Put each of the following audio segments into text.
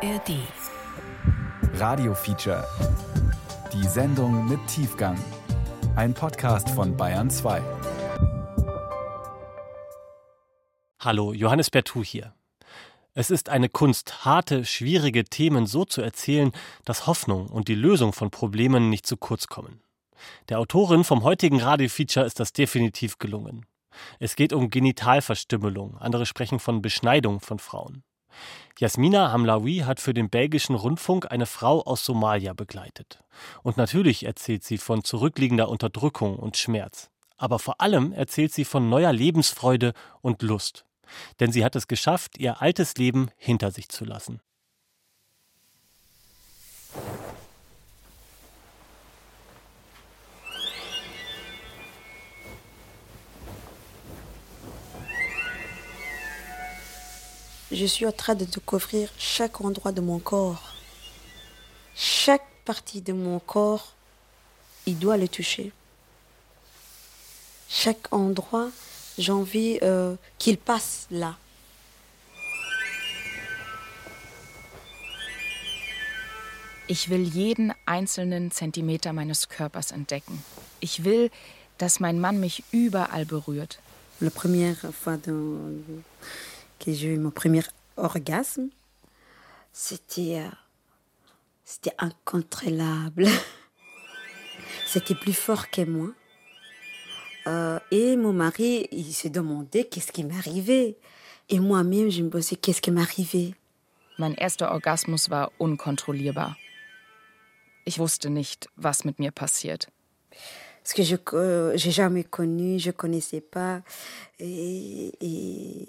ARD. Radio Feature. Die Sendung mit Tiefgang. Ein Podcast von Bayern 2. Hallo, Johannes Bertou hier. Es ist eine Kunst, harte, schwierige Themen so zu erzählen, dass Hoffnung und die Lösung von Problemen nicht zu kurz kommen. Der Autorin vom heutigen Radiofeature ist das definitiv gelungen. Es geht um Genitalverstümmelung, andere sprechen von Beschneidung von Frauen. Jasmina Hamlawi hat für den belgischen Rundfunk eine Frau aus Somalia begleitet. Und natürlich erzählt sie von zurückliegender Unterdrückung und Schmerz. Aber vor allem erzählt sie von neuer Lebensfreude und Lust. Denn sie hat es geschafft, ihr altes Leben hinter sich zu lassen. Je suis en train de découvrir chaque endroit de mon corps. Chaque partie de mon corps, il doit le toucher. Chaque endroit, j'ai envie euh, qu'il passe là. Ich will jeden einzelnen Zentimeter meines Körpers entdecken. Ich will, dass mein Mann mich überall berührt. La première fois dans, que j'ai eu mon premier orgasme, c'était euh, c'était incontrôlable. C'était plus fort que moi. Euh, et mon mari, il se demandait qu'est-ce qui m'arrivait. Et moi-même, je me posais qu'est-ce qui m'arrivait? Mein erster Orgasmus war unkontrollierbar. Ich wusste nicht, was mit mir passiert. Parce que je euh, j'ai jamais connu, je connaissais pas. Et, et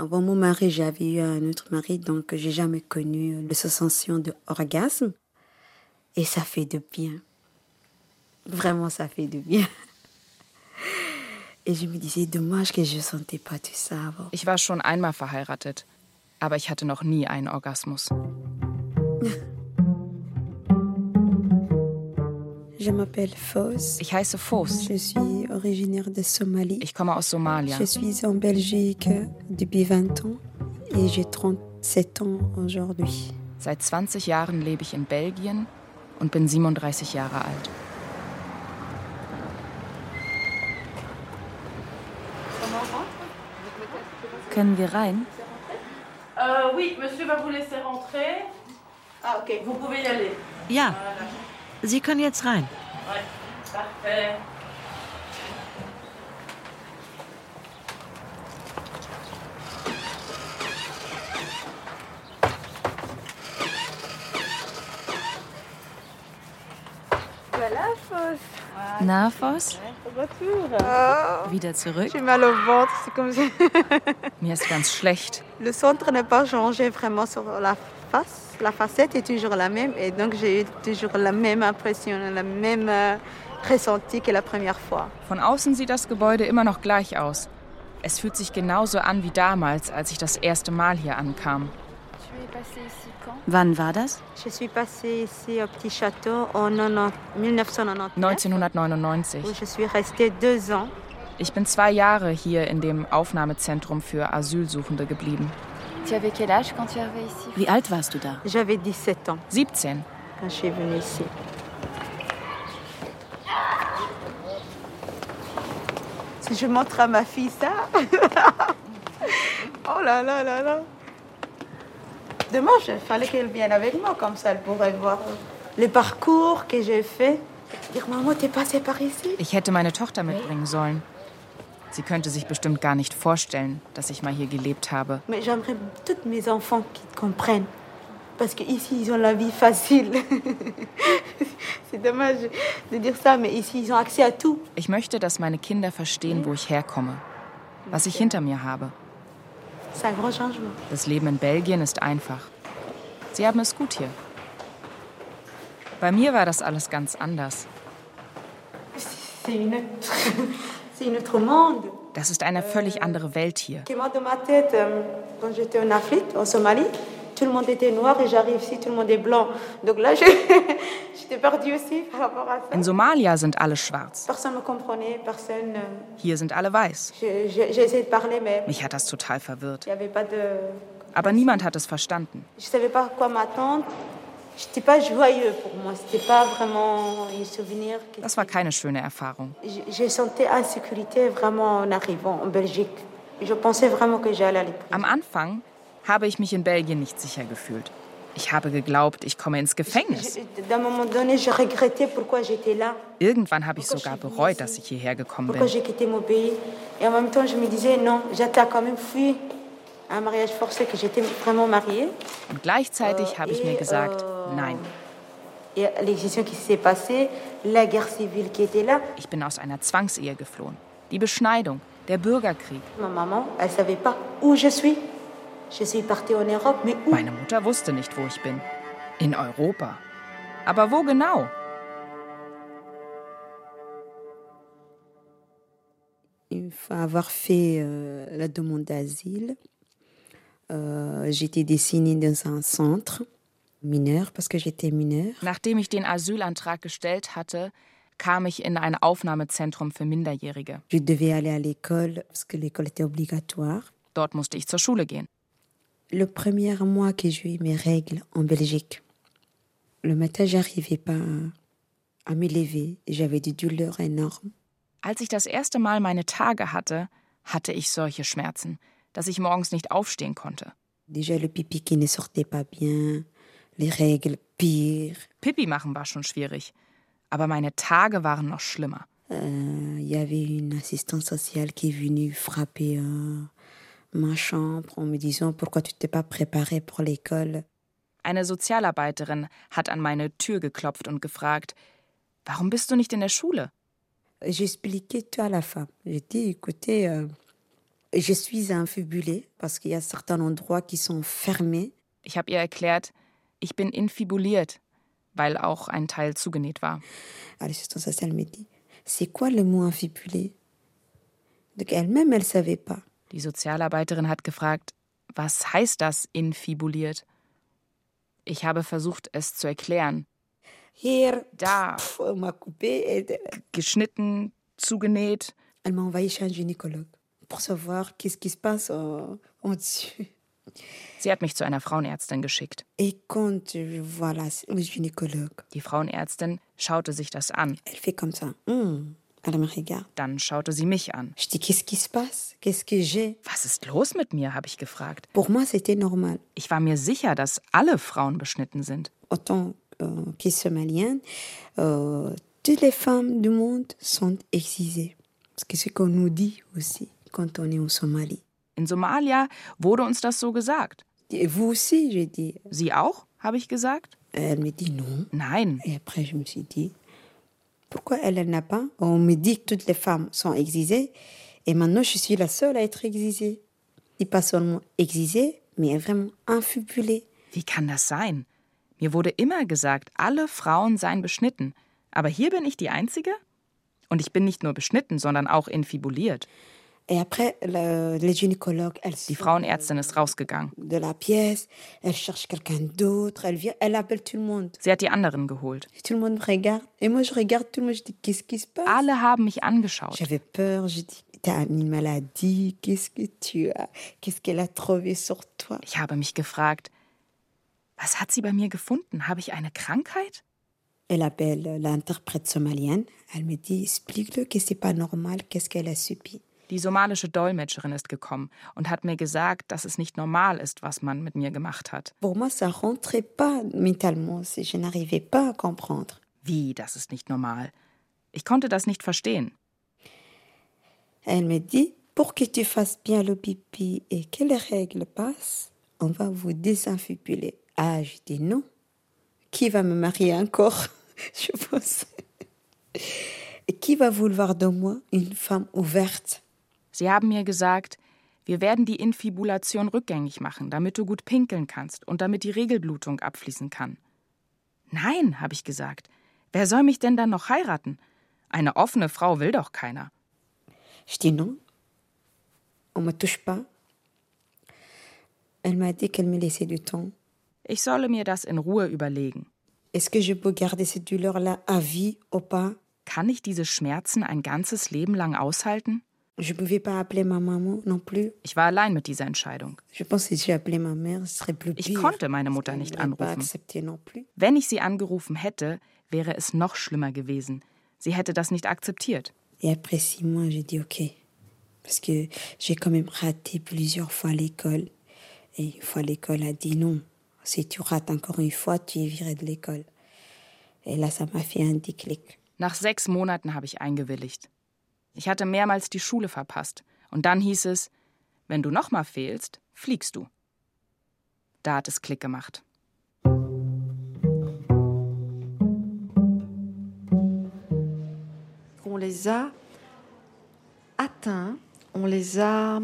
avant mon mari, j'avais eu un autre mari, donc j'ai jamais connu la sensation d'orgasme. Et ça fait de bien. Vraiment, ça fait de bien. Et je me disais, dommage que je sentais pas tout ça avant. Ich war schon einmal verheiratet, aber ich hatte noch nie einen Orgasmus. Je m'appelle Fos. Ich heiße Fos. Je suis originaire de Somalie. Ich komme aus Somalia. Je suis en Belgique depuis 20 ans et j'ai 37 ans aujourd'hui. Seit 20 Jahren lebe ich in Belgien und bin 37 Jahre alt. Können wir rein? Euh, oui, monsieur va vous laisser rentrer. Ah, ok, vous pouvez y aller. Ja. Sie können jetzt rein. Na, Voss? Retour. Wieder zurück? J'ai mal au ventre, c'est comme si... Mir ist ganz schlecht. Le centre n'a pas changé vraiment sur la face. La facette est toujours la même et donc j'ai eu toujours la même impression, la même euh, ressenti que la première fois. Von außen sieht das Gebäude immer noch gleich aus. Es fühlt sich genauso an wie damals, als ich das erste Mal hier ankam. Wann war das? Je suis passée ici au petit château en 90 1999 1999. où je suis restée deux ans. Ich bin zwei Jahre hier in dem Aufnahmezentrum für Asylsuchende geblieben. Tu avais quel âge quand tu arrivais ici Wie alt warst du da? J'avais 17 ans 17. quand je suis venue ici. Si je montre à ma fille ça. oh là là là là. Demain, il fallait qu'elle vienne avec moi, comme ça elle pourrait voir les parcours que j'ai fait. Dire, maman, t'es passée par ici? Ich hätte meine Tochter mitbringen sollen. Sie könnte sich bestimmt gar nicht vorstellen, dass ich mal hier gelebt habe. Mais j'aimerais tous mes enfants qui te comprennent. Parce qu'ici, ils ont la vie facile. C'est dommage de dire ça, mais ici, ils ont accès à tout. Ich möchte, dass meine Kinder verstehen, wo ich herkomme, was ich hinter mir habe. C'est un grand changement. Das Leben in Belgien ist einfach. Sie haben es gut hier. Bei mir war das alles ganz anders. C'est une autre... Das ist eine völlig andere Welt hier. Euh. In Somalia sind alle schwarz. Euh, Hier sind alle weiß. Mich hat das total verwirrt. Aber niemand hat es verstanden. Das war keine schöne Erfahrung. Am Anfang habe ich mich in Belgien nicht sicher gefühlt. Ich habe geglaubt, ich komme ins Gefängnis. Irgendwann habe ich sogar bereut, dass ich hierher gekommen bin. Und gleichzeitig habe ich mir gesagt, nein, était là, ich bin aus einer Zwangsehe geflohen. Die Beschneidung, der Bürgerkrieg. Meine Mutter wusste nicht, wo ich bin. In Europa. Aber wo genau? Avoir fait euh, la demande d'asile, euh, j'étais dessinée dans un centre mineur parce que j'étais mineure. Nachdem ich den Asylantrag gestellt hatte, kam ich in ein Aufnahmezentrum für Minderjährige. Je devais aller à l'école parce que l'école était obligatoire. Dort musste ich zur Schule gehen. Le premier mois que j'ai eu mes règles en Belgique, le matin, j'arrivais pas à me lever. J'avais des douleurs énormes. Als ich das erste Mal meine Tage hatte, hatte ich solche Schmerzen, dass ich morgens nicht aufstehen konnte. Pipi ne. Pipi machen war schon schwierig, aber meine Tage waren noch schlimmer. Euh, euh. Eine Sozialarbeiterin hat an meine Tür geklopft und gefragt, warum bist du nicht in der Schule? J'expliquais tout à la femme. J'ai dit, écoutez, euh, je suis infibulée parce qu'il y a certains endroits qui sont fermés. Ich habe ihr erklärt, ich bin infibuliert, weil auch ein Teil zugenäht war. À l'assistante sociale me dit, c'est quoi le mot infibulé Donc elle-même, elle savait pas. Die Sozialarbeiterin hat gefragt, was heißt das infibuliert? Ich habe versucht, es zu erklären. Hier, Da, pff, on m'a coupé. Et geschnitten, zugenäht. elle m'a envoyé chez un gynécologue pour savoir qu'est-ce qui se passe en, en dessus. Sie hat mich zu einer Frauenärztin geschickt. Et quand je vois la, le gynécologue, Die Frauenärztin schaute sich das an. elle fait comme ça. Hum. Elle me regarde. Dann schaute sie mich an. Je dis, qu'est-ce qui se passe Qu'est-ce que j'ai Was ist los mit mir? habe ich gefragt. Pour moi, c'était normal. Ich war mir sicher, dass alle Frauen beschnitten sind. Autant euh, somalienne, euh, toutes les femmes du monde sont excisées. Parce que c'est qu'on nous dit aussi In Somalia wurde uns das so gesagt. Sie auch? habe ich gesagt. Nein. Pourquoi elle, elle n'a pas On me dit que toutes les femmes sont excisées. Et maintenant, je suis la seule à être excisée. Et pas seulement excisée, mais vraiment infibulée. Wie kann das sein? Mir wurde immer gesagt, alle Frauen seien beschnitten. Aber hier bin ich die Einzige? Und ich bin nicht nur beschnitten, sondern auch infibuliert. Die Frauenärztin ist rausgegangen. le monde. Sie hat die anderen geholt. Alle haben mich angeschaut. Ich habe mich gefragt, was hat sie bei mir gefunden? Habe ich eine Krankheit? Elle appelle l'interprète somalienne, elle me dit, explique-le que c'est pas normal, qu'est-ce qu'elle a subi Die somalische Dolmetscherin ist gekommen und hat mir gesagt, dass es nicht normal ist, was man mit mir gemacht hat. Wie, das ist nicht normal? Ich konnte das nicht verstehen. Elle me dit, pour que tu fasses bien le pipi et que les règles passent, on va vous désinfibuler. Ah, je dis non. Qui va me marier encore Je pense. Qui va vouloir de moi une femme ouverte Sie haben mir gesagt, wir werden die Infibulation rückgängig machen, damit du gut pinkeln kannst und damit die Regelblutung abfließen kann. Nein, habe ich gesagt. Wer soll mich denn dann noch heiraten? Eine offene Frau will doch keiner. On me touche pas. Elle m'a dit qu'elle me laissait du temps. Ich solle mir das in Ruhe überlegen. Est-ce que je peux garder cette douleur-là à vie ou pas Kann ich diese Schmerzen ein ganzes Leben lang aushalten? Plus. Ich war allein mit dieser Entscheidung. Ich konnte meine Mutter nicht anrufen. Wenn ich sie angerufen hätte, wäre es noch schlimmer gewesen. Sie hätte das nicht akzeptiert. Nach sechs Monaten habe ich eingewilligt. Ich hatte mehrmals die Schule verpasst. Und dann hieß es, wenn du nochmal fehlst, fliegst du. Da hat es Klick gemacht. On les a atteints, on les a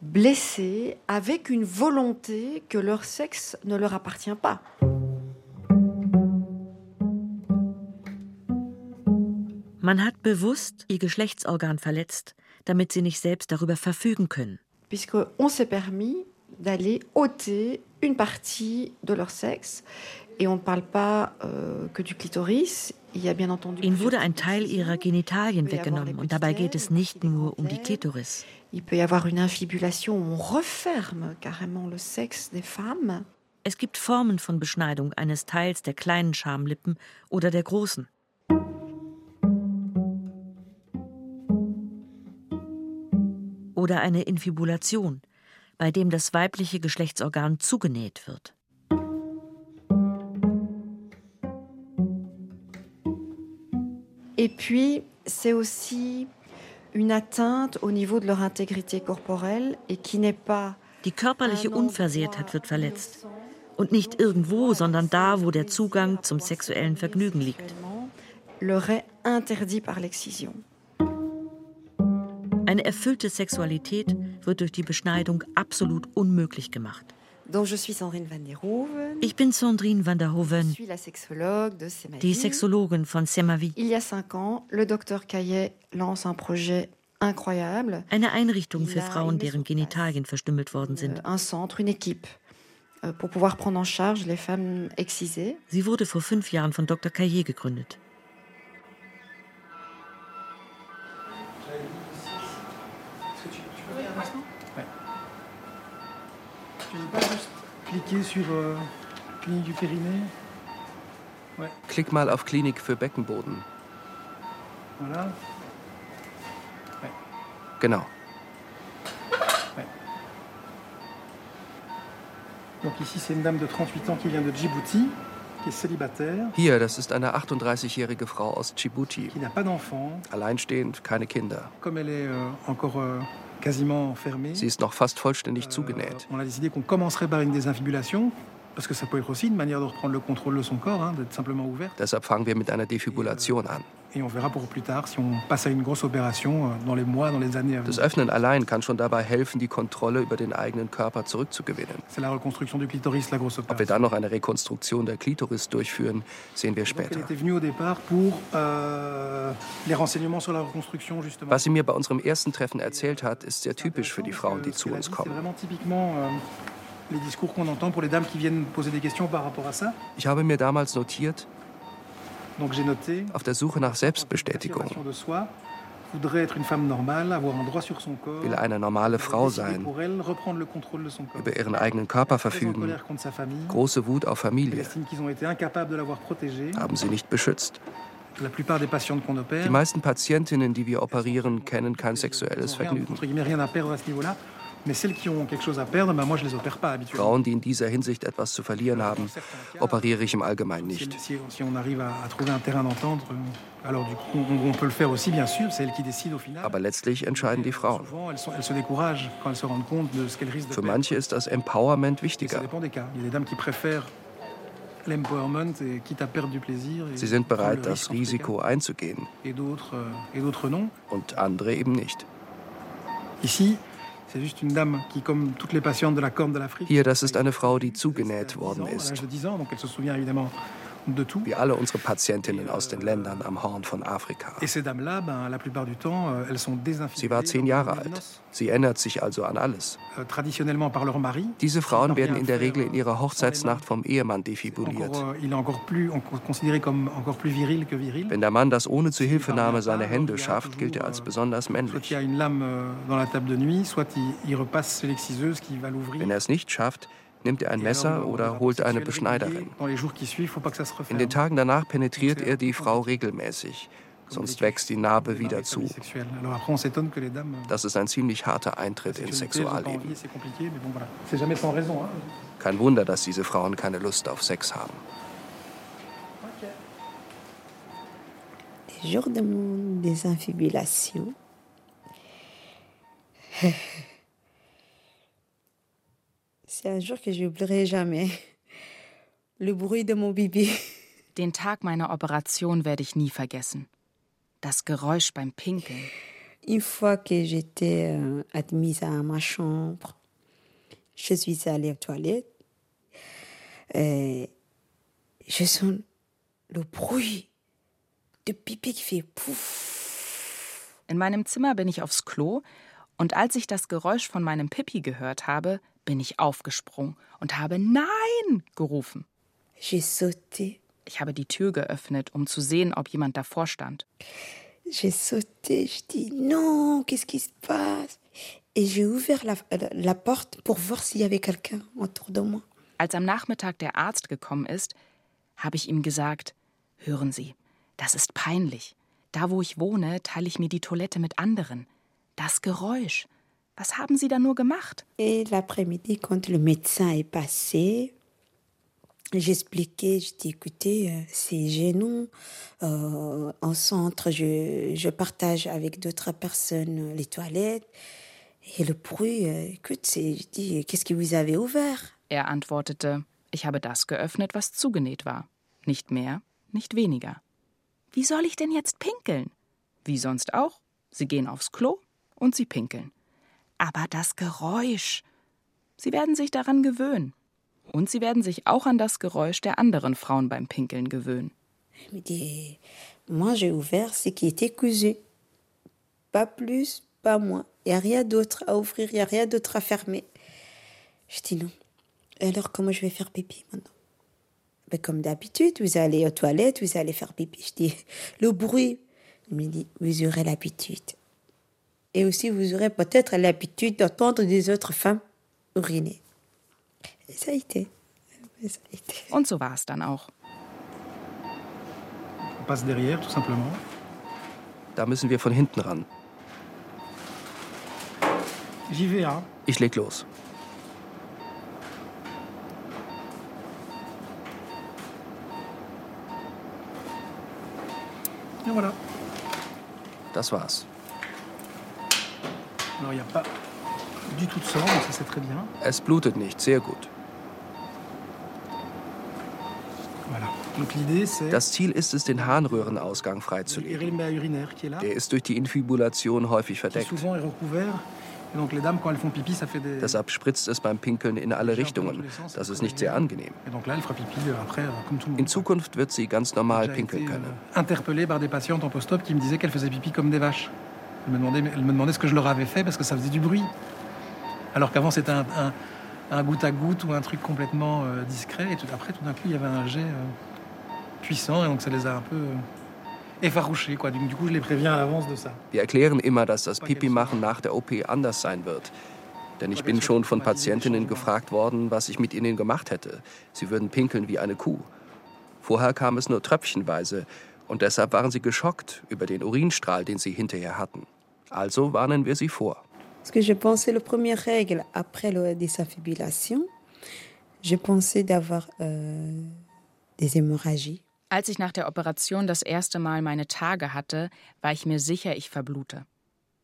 blessés avec une volonté que leur sexe ne leur appartient pas. Man hat bewusst ihr Geschlechtsorgan verletzt, damit sie nicht selbst darüber verfügen können. puisqu'on s'est permis d'aller ôter une partie de leur sexe. Et on ne parle pas euh, que du clitoris, il y a bien entendu... Ihnen wurde ein Teil ihrer Genitalien weggenommen und dabei geht es nicht nur um die. Klitoris. Il peut y avoir une infibulation où on referme carrément le sexe des femmes. Es gibt Formen von Beschneidung eines Teils der kleinen Schamlippen oder der großen. Oder eine Infibulation, bei dem das weibliche Geschlechtsorgan zugenäht wird. Et puis, c'est aussi une atteinte au niveau de leur intégrité corporelle et qui n'est pas... Die körperliche un Unversehrtheit wird verletzt. Und nicht irgendwo, sondern da, wo der Zugang zum sexuellen Vergnügen liegt. Eine erfüllte Sexualität wird durch die Beschneidung absolut unmöglich gemacht. Ich bin Sandrine van der Hoven, die Sexologin von Semavi, Il y a cinq ans, le docteur Caillet lance un projet incroyable. eine Einrichtung für Frauen, deren Genitalien verstümmelt worden sind. Euh, un centre, une équipe, euh, pour pouvoir prendre en charge les femmes excisées. Sie wurde vor fünf Jahren von Dr. Caillé gegründet. Cliquer sur euh, clinique du périnée Klick mal auf Klinik für Beckenboden. Voilà. Genau. Donc ici, c'est une dame de 38 ans qui vient de Djibouti, qui est célibataire, Hier, das ist eine 38-jährige Frau aus Djibouti. qui n'a pas d'enfant. Alleinstehend, keine Kinder. Comme elle est euh, encore euh, Sie ist noch fast vollständig zugenäht. simplement ouverte. Deshalb fangen wir mit einer Defibrillation an. Euh, Das. Öffnen allein kann schon dabei helfen, die Kontrolle über den eigenen Körper zurückzugewinnen. C'est la reconstruction du clitoris, la grosse Ob wir dann noch eine Rekonstruktion der Klitoris durchführen, sehen wir später. était venue au départ pour euh, les renseignements sur la reconstruction, justement. Was sie mir bei unserem ersten Treffen erzählt hat, ist sehr typisch für die Frauen, die zu uns kommen. Ich habe mir damals notiert, auf der Suche nach Selbstbestätigung, will eine normale Frau sein, über ihren eigenen Körper verfügen, große Wut auf Familie, haben sie nicht beschützt. Die meisten Patientinnen, die wir operieren, kennen kein sexuelles Vergnügen. Frauen, die in dieser Hinsicht etwas zu verlieren haben, operiere ich im Allgemeinen nicht. Aber letztlich entscheiden die Frauen. Für manche ist das Empowerment wichtiger. Sie sind bereit, das Risiko einzugehen euh, und andere eben nicht. Ici, Hier, das ist eine Frau, die zugenäht worden 10 ans, à ist. L'âge de 10 ans, donc elle se souvient évidemment wie alle unsere Patientinnen aus den Ländern am Horn von Afrika. Euh, Sie war zehn Jahre alt. Sie erinnert sich also an alles. euh. Diese Frauen werden in der Regel in ihrer Hochzeitsnacht vom Ehemann defibuliert. Euh. Wenn der Mann das ohne Zuhilfenahme seiner Hände schafft, gilt er als besonders männlich. Wenn er es nicht schafft, nimmt er ein Messer oder holt eine Beschneiderin. In den Tagen danach penetriert er die Frau regelmäßig, sonst wächst die Narbe wieder zu. Euh, Das ist ein ziemlich harter Eintritt ins Sexualleben. Kein Wunder, dass diese Frauen keine Lust auf Sex haben. Les jours de mon désinfibulation, c'est un jour que je n'oublierai jamais. Le bruit de mon bibi. Den Tag meiner Operation werde ich nie vergessen. Das Geräusch beim Pinkeln. Une fois que j'étais euh, admise à ma chambre, je suis allée aux toilettes. Et je sens le bruit de pipi qui fait pouf. In meinem Zimmer bin ich aufs Klo und als ich das Geräusch von meinem Pipi gehört habe, bin ich aufgesprungen und habe Nein gerufen. J'ai sauté, Ich habe die Tür geöffnet, um zu sehen, ob jemand davor stand. j'ai sauté, je dis non, qu'est-ce qui se passe Et j'ai ouvert la, la- la porte pour voir s'il y avait quelqu'un autour de moi. Als am Nachmittag der Arzt gekommen ist, habe ich ihm gesagt, hören Sie, das ist peinlich. Da, wo ich wohne, teile ich mir die Toilette mit anderen. Das Geräusch. Was haben Sie da nur gemacht? Et l'après-midi, quand le médecin est passé, j'expliquais, je dis, écoutez, c'est gênant. Euh, en centre, je, je partage avec d'autres personnes les toilettes. Et le bruit, écoute, c'est, je dis, qu'est-ce que vous avez ouvert Er antwortete, ich habe das geöffnet, was zugenäht war. Nicht mehr, nicht weniger. Wie soll ich denn jetzt pinkeln? Wie sonst auch. Sie gehen aufs Klo und sie pinkeln. Aber das Geräusch. Sie werden sich daran gewöhnen. Und sie werden sich auch an das Geräusch der anderen Frauen beim Pinkeln gewöhnen. Moi j'ai ouvert ce qui était cousu. Pas plus, pas moins. Il n'y a rien d'autre à ouvrir, il n'y a rien d'autre à fermer. Je dis non. Alors comment je vais faire pipi maintenant ben, Comme d'habitude, vous allez aux toilettes, vous allez faire pipi. Je dis, le bruit. Il me dit, vous aurez l'habitude. Et aussi, vous aurez peut-être l'habitude d'entendre des autres femmes uriner. Et ça a été. Et ça a été. Und so war es dann auch. On passe derrière, tout simplement. Da müssen wir von hinten ran. J'y vais, hein. Ich leg los. Et voilà. Das war's. Alors, il n'y a pas du tout de sang, donc ça c'est très bien. Es blutet nicht, sehr gut. Das Ziel ist es, den Harnröhrenausgang le freizulegen. Der ist durch die Infibulation häufig verdeckt. Deshalb spritzt es beim Pinkeln in alle Richtungen. Das ist nicht sehr angenehm. Euh, euh. In Zukunft wird sie ganz normal pinkeln été können. Qui me vaches. Elles me demandaient ce que je leur avais fait parce que ça faisait du bruit. Alors qu'avant, c'était un, un- un goutte à goutte ou un truc complètement euh, discret. Et tout, après, tout d'un coup, il y avait un jet euh, puissant et donc ça les a un peu euh, effarouchés. Quoi. Du, du coup, je les préviens à l'avance de ça. Wir erklären immer, dass das Pipi-Machen nach der OP anders sein wird. Denn ich bin schon von Patientinnen gefragt worden, was ich mit ihnen gemacht hätte. Sie würden pinkeln wie eine Kuh. Vorher kam es nur tröpfchenweise und deshalb waren sie geschockt über den Urinstrahl, den sie hinterher hatten. Also warnen wir sie vor. Parce que je pensais, la première règle après la désinfibulation, je pensais d'avoir euh, des hémorragies. Als ich nach der Operation das erste Mal meine Tage hatte, war ich mir sicher, ich verblute.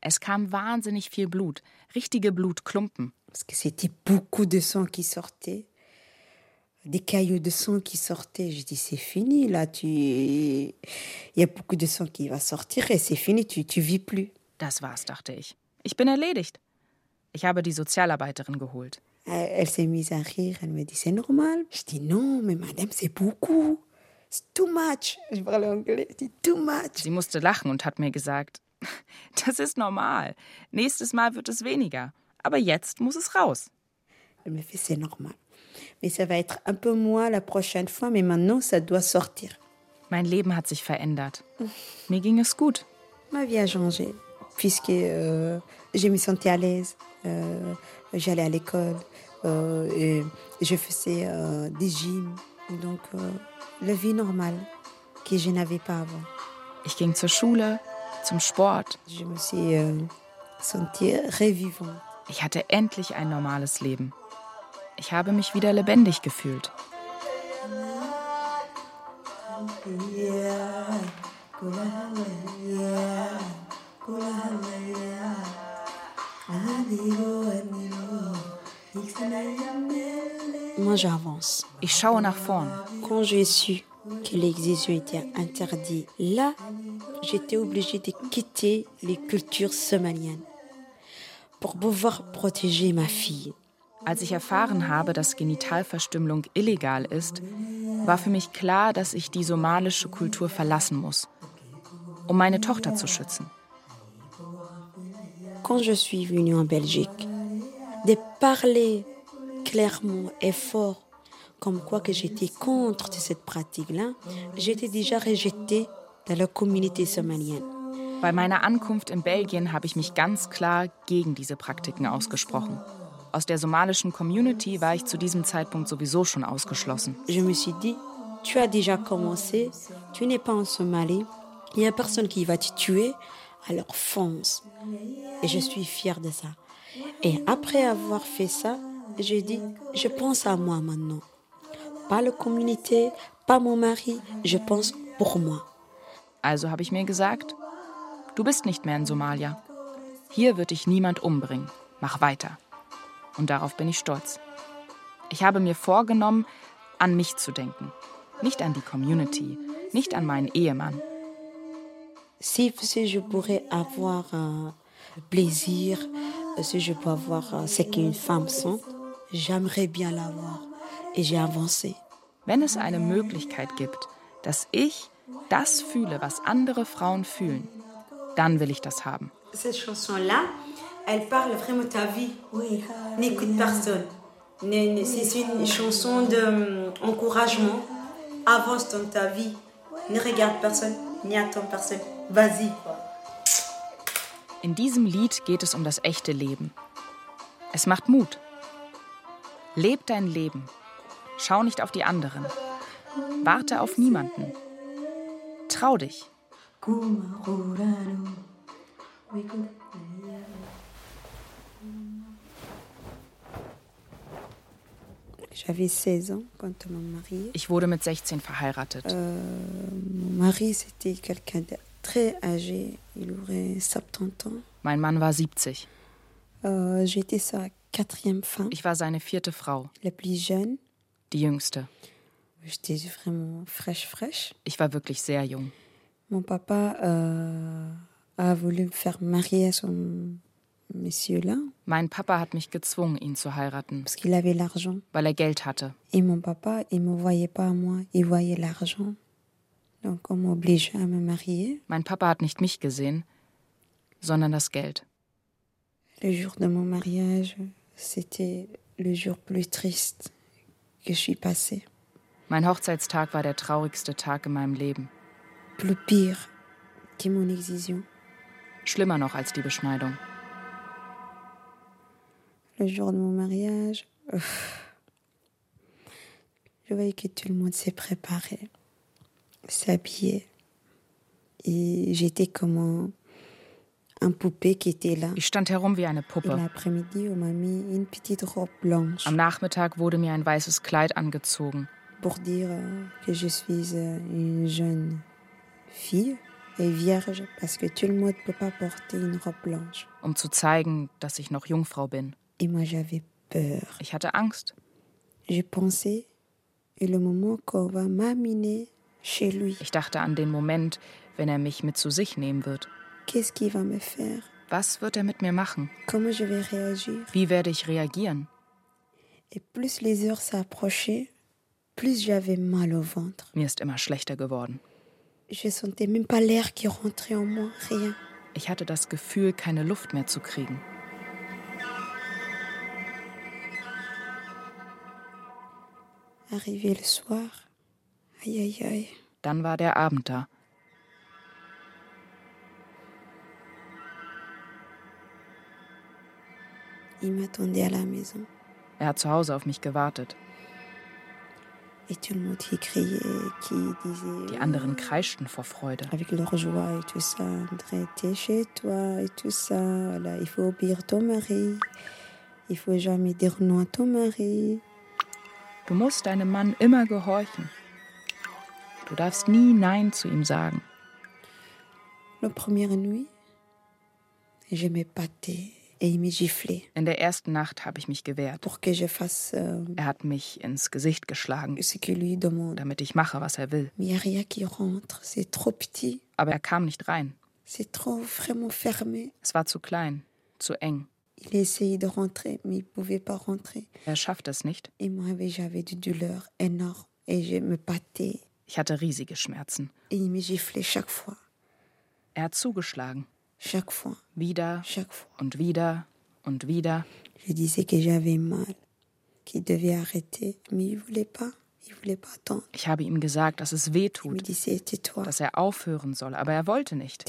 Es kam wahnsinnig viel Blut, richtige Blutklumpen. Parce que c'était beaucoup de sang qui sortait, des caillots de sang qui sortaient. Je dis, c'est fini, là, tu... il y a beaucoup de sang qui va sortir et c'est fini, tu, tu vis plus. Das war's, dachte ich. Ich bin erledigt. Ich habe die Sozialarbeiterin geholt. Elle, elle s'est mise à rire, elle me dit, c'est normal. Je dis, non, mais madame, c'est beaucoup. C'est too much. Je parle anglais. C'est too much. Sie musste lachen und hat mir gesagt, das ist normal. Nächstes Mal wird es weniger. Aber jetzt muss es raus. Elle me fait, c'est normal. Mais ça va être un peu moins la prochaine fois, mais maintenant, ça doit sortir. Mein Leben hat sich verändert. Mir ging es gut. Ma vie a changé, puisque euh, je me sentais à l'aise. Euh, J'allais à l'école, euh, et je faisais euh, des gyms. Donc, euh, la vie normale que je n'avais pas avant. Ich ging zur Schule, zum Sport. Je me suis euh, sentie revivant. Ich hatte endlich ein normales Leben. Ich habe mich wieder lebendig gefühlt. Moi, j'avance. Ich schaue nach vorn. Quand j'ai su que l'excision était interdite, là, j'étais obligée de quitter les cultures somaliennes pour pouvoir protéger ma fille. Als ich erfahren habe, dass Genitalverstümmelung illegal ist, war für mich klar, dass ich die somalische Kultur verlassen muss, um meine Tochter zu schützen. Quand je suis venue en Belgique, de parler clairement et fort comme quoi que j'étais contre cette pratique-là, j'étais déjà rejetée dans la communauté somalienne. Bei meiner Ankunft in Belgien habe ich mich ganz klar gegen diese Praktiken ausgesprochen. Aus der somalischen Community war ich zu diesem Zeitpunkt sowieso schon ausgeschlossen. Je me suis dit, tu as déjà commencé, tu n'es pas en Somalie, il n'y a personne qui va te tuer, alors fonce. Et je suis fière de ça. Et après avoir fait ça, j'ai dit, je pense à moi maintenant. Pas la communauté, pas mon mari, je pense pour moi. Also habe ich mir gesagt, du bist nicht mehr in Somalia. Hier wird dich niemand umbringen. Mach weiter. Und darauf bin ich stolz. Ich habe mir vorgenommen, an mich zu denken. Nicht an die Community, nicht an meinen Ehemann. Si, si je pourrais avoir un plaisir, si je peux avoir euh, ce qu'une femme sent, j'aimerais bien l'avoir. Et j'ai avancé. Wenn es eine Möglichkeit gibt, dass ich das fühle, was andere Frauen fühlen, dann will ich das haben. Cette chanson-là, elle parle vraiment de ta vie. N'écoute personne. Ne- ne- C'est une chanson d'encouragement. Avance dans ta vie. Ne regarde personne, n'y attends personne. Vas-y. In diesem Lied geht es um das echte Leben. Es macht Mut. Leb dein Leben. Schau nicht auf die anderen. Warte auf niemanden. Trau dich. J'avais 16 ans quand on m'a mariée. Ich wurde mit 16 verheiratet. Euh, mon mari, c'était quelqu'un très âgé. Il aurait 70 ans. Mein Mann war 70. Euh, J'étais sa quatrième femme, Ich war seine vierte Frau, la plus jeune. die jüngste. J'étais vraiment fraîche, fraîche. Ich war wirklich sehr jung. Mon papa euh, a voulu me faire marier à son monsieur-là Mein Papa hat mich gezwungen, ihn zu heiraten, parce qu'il avait l'argent. weil er Geld hatte. Et mon papa, il me voyait pas à moi, il voyait l'argent. Mein Papa hat nicht mich gesehen, sondern das Geld. Le jour de mon mariage, c'était le jour plus triste que je suis passée. Mein Hochzeitstag war der traurigste Tag in meinem Leben. Plus pire que mon excision. Schlimmer noch als die Beschneidung. Le jour de mon mariage, je voyais que tout le monde s'est préparé, s'habillait. Et j'étais comme un. Ich stand herum wie eine Puppe. Am Nachmittag wurde mir ein weißes Kleid angezogen, pour dire que je suis une jeune fille et vierge parce que tout le monde peut pas porter une robe blanche. um zu zeigen, dass ich noch Jungfrau bin. Et moi, j'avais peur. Ich hatte Angst. Je pensais, et le moment qu'on va m'amener Ich dachte an den Moment, wenn er mich mit zu sich nehmen wird. Was wird er mit mir machen? Wie werde ich reagieren? Mir ist immer schlechter geworden. Ich hatte das Gefühl, keine Luft mehr zu kriegen. Arrivé le soir, aïe. Dann war der Abend da. Er hat zu Hause auf mich gewartet. Die anderen kreischten vor Freude. Du musst deinem Mann immer gehorchen. Du darfst nie Nein zu ihm sagen. In der ersten Nacht habe ich mich gewehrt. Euh, Er hat mich ins Gesicht geschlagen, damit ich mache, was er will. Aber er kam nicht rein. Es war zu klein, zu eng. Er schaffte es nicht. Et moi, j'avais du douleur énorme. Et je me battais. Ich hatte riesige Schmerzen. Er hat zugeschlagen. Wieder und wieder und wieder. Je disais que j'avais mal, qu'il devait arrêter. Mais il voulait pas. Il voulait pas attendre. Ich habe ihm gesagt, dass es weh tut, dass er aufhören soll, aber er wollte nicht.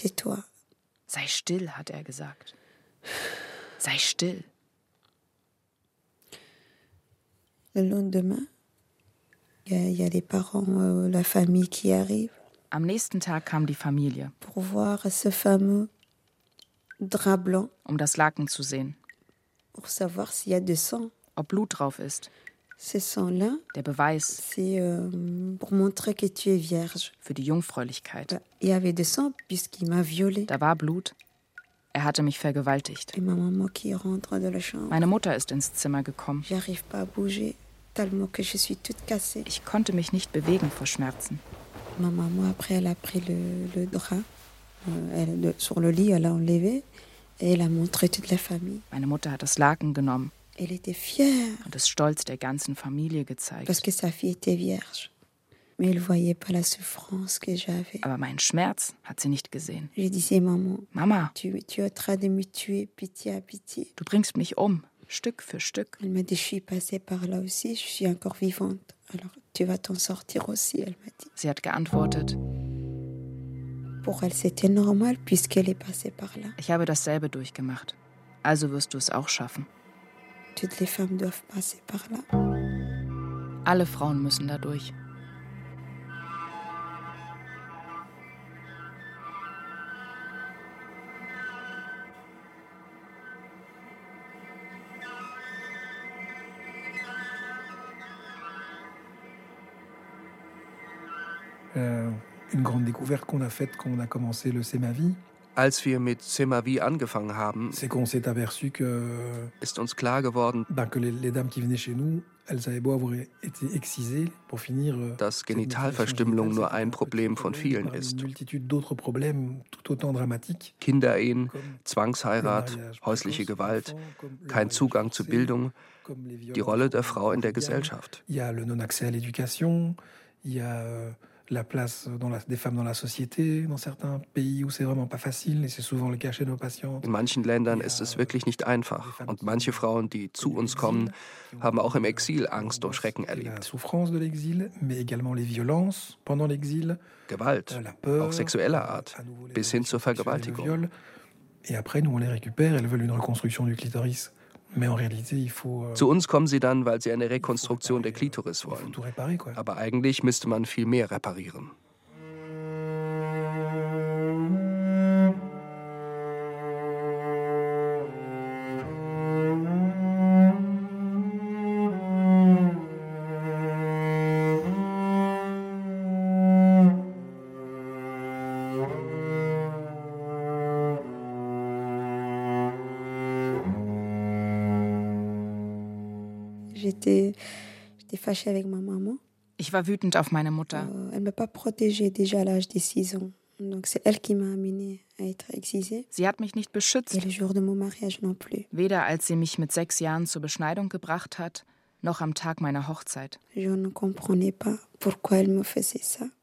Sei still, hat er gesagt. Sei still. Le lendemain, il y, a- il y a les parents, euh, la famille qui arrive Am nächsten Tag kam die Familie, pour voir ce fameux drap blanc, um das Laken zu sehen, pour savoir s'il y a du sang. ob Blut drauf ist. Ce sang-là, Der Beweis c'est euh, pour montrer que tu es vierge. für die Jungfräulichkeit. Il y avait du sang puisqu'il m'a violée. Da war Blut. Er hatte mich vergewaltigt. Meine Mutter ist ins Zimmer gekommen. J'arrive pas à bouger tellement que je suis toute cassée. Ich konnte mich nicht bewegen vor Schmerzen. Ma maman, après, elle a pris le, le drap elle, le- sur le lit, elle a enlevé et elle a montré toute la famille. Meine Mutter hat das Laken genommen Elle était fière und es stolz der ganzen Familie gezeigt. parce que sa fille était vierge. Mais elle voyait pas la souffrance que j'avais. Aber meinen Schmerz hat sie nicht gesehen. Je disais, maman, Mama, tu, tu es en train de me tuer, pitié à pitié. du bringst mich um, Stück für Stück. Elle m'a dit, je suis passée par là aussi, je suis encore vivante. Alors tu vas t'en sortir aussi, elle m'a dit. Sie hat geantwortet, Pour elle, c'était normal puisqu'elle est passée par là. ich habe dasselbe durchgemacht. Also wirst du es auch schaffen. Toutes les femmes doivent passer par là. Alle Frauen müssen da durch. Euh, une grande découverte qu'on a faite quand on a commencé le C'est ma vie, Als wir mit Semavi angefangen haben, c'est qu'on s'est aperçu que, ist uns klar geworden, ben, que les, les dames qui venaient chez nous, elles avaient beau avoir été excisées pour finir. euh, dass Genitalverstümmelung nur ein Problem von vielen ist. Multitude d'autres problèmes tout autant dramatiques. Kinderehen, Zwangsheirat, häusliche Gewalt, kein Zugang zu Bildung, die Rolle der Frau in der. Gesellschaft. Il y a le non-accès à l'éducation, il y a euh, la place dans la- des femmes dans la société, dans certains pays où c'est vraiment pas facile, et c'est souvent le cas chez nos patientes. In manchen Ländern ist es wirklich nicht einfach. Und manche Frauen, die zu uns kommen, haben auch im Exil Angst und Schrecken erlebt. souffrance de l'exil, mais également les violences pendant l'exil, Gewalt, euh, peur, auch sexueller Art, bis hin zur Vergewaltigung. Et après, nous, on les récupère, elles veulent une reconstruction du clitoris. Euh, Zu uns kommen sie dann, weil sie eine Rekonstruktion der Klitoris wollen. Aber eigentlich müsste man viel mehr reparieren. J'étais fâchée avec ma maman. Ich war wütend auf meine Mutter. Elle m'a pas protégée déjà à l'âge de 6 ans. Donc c'est elle qui m'a amenée à être excisée. Sie hat mich nicht beschützt, weder als sie mich mit sechs Jahren zur Beschneidung gebracht hat, noch am Tag meiner Hochzeit. Ne.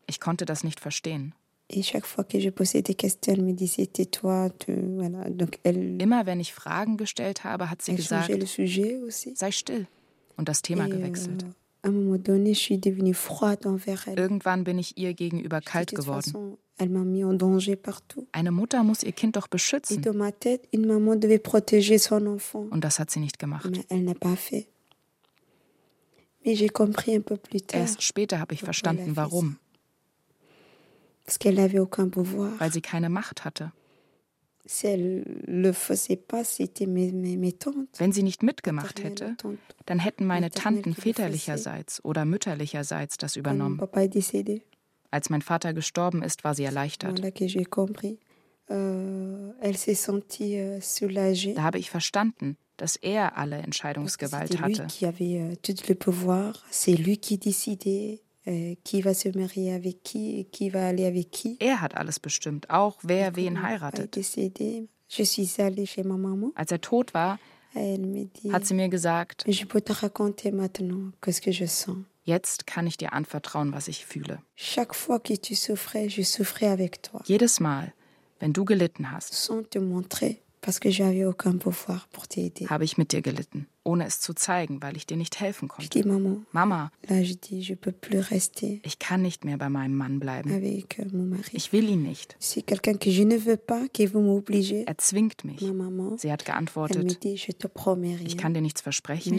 Ich konnte das nicht verstehen. Immer wenn ich Fragen gestellt habe, hat sie gesagt, sei still und das Thema gewechselt. euh. Irgendwann bin ich ihr gegenüber kalt geworden. Eine Mutter muss ihr Kind doch beschützen. Und das hat sie nicht gemacht. Erst später habe ich verstanden, warum. Weil sie keine Macht hatte. Wenn sie nicht mitgemacht hätte, dann hätten meine Tanten väterlicherseits oder mütterlicherseits das übernommen. Als mein Vater gestorben ist, war sie erleichtert. Euh, euh. Da habe ich verstanden, dass er alle Entscheidungsgewalt hatte. Lui qui va se marier avec qui qui va aller avec qui. Er hat alles bestimmt, auch wer wen heiratet. Als er tot war, hat sie mir gesagt, jetzt kann ich dir anvertrauen, was ich fühle. Jedes Mal, wenn du gelitten hast, Habe ich mit dir gelitten, ohne es zu zeigen, weil ich dir nicht helfen konnte. Mama, ich kann nicht mehr bei meinem Mann bleiben. euh. Ich will ihn nicht. Ne. Er zwingt mich. Sie hat geantwortet, ich kann dir nichts versprechen,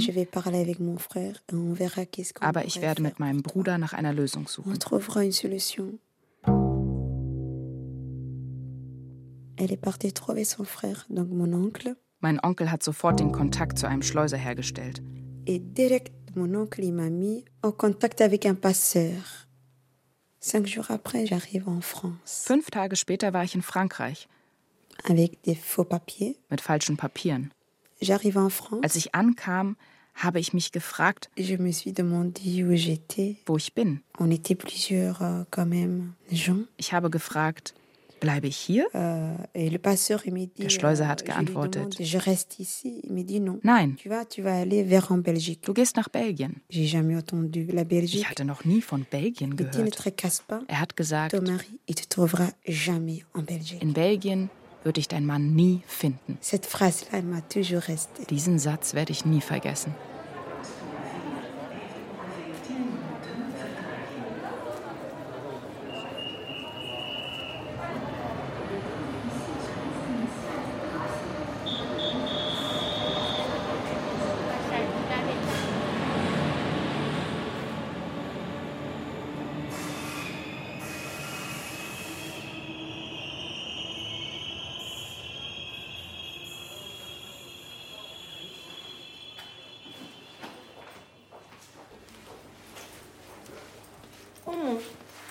aber ich werde mit meinem Bruder nach einer Lösung suchen. Elle est partie trouver son frère, donc mon oncle. Mein Onkel hat sofort den Kontakt zu einem Schleuser hergestellt. Et direct, mon oncle, il m'a mis en contact avec un passeur. Cinq jours après, j'arrive en France Fünf Tage später war ich in Frankreich avec des faux papiers. mit falschen Papieren. J'arrive en France. Als ich ankam, habe ich mich gefragt, Je me suis demandé où j'étais. wo ich bin. On était plusieurs euh, quand même gens. Ich habe gefragt, bleibe ich hier? Euh. Der Schleuser hat lui geantwortet. Nein, du gehst nach Belgien. Ich hatte noch nie von Belgien ne gehört. Er hat gesagt, in Belgien würde ich deinen Mann nie finden. Diesen Satz werde ich nie vergessen.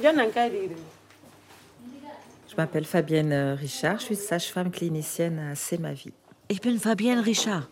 Je m'appelle Fabienne euh, Richard, je suis sage-femme clinicienne à Semavi. Ich bin Fabienne Richard.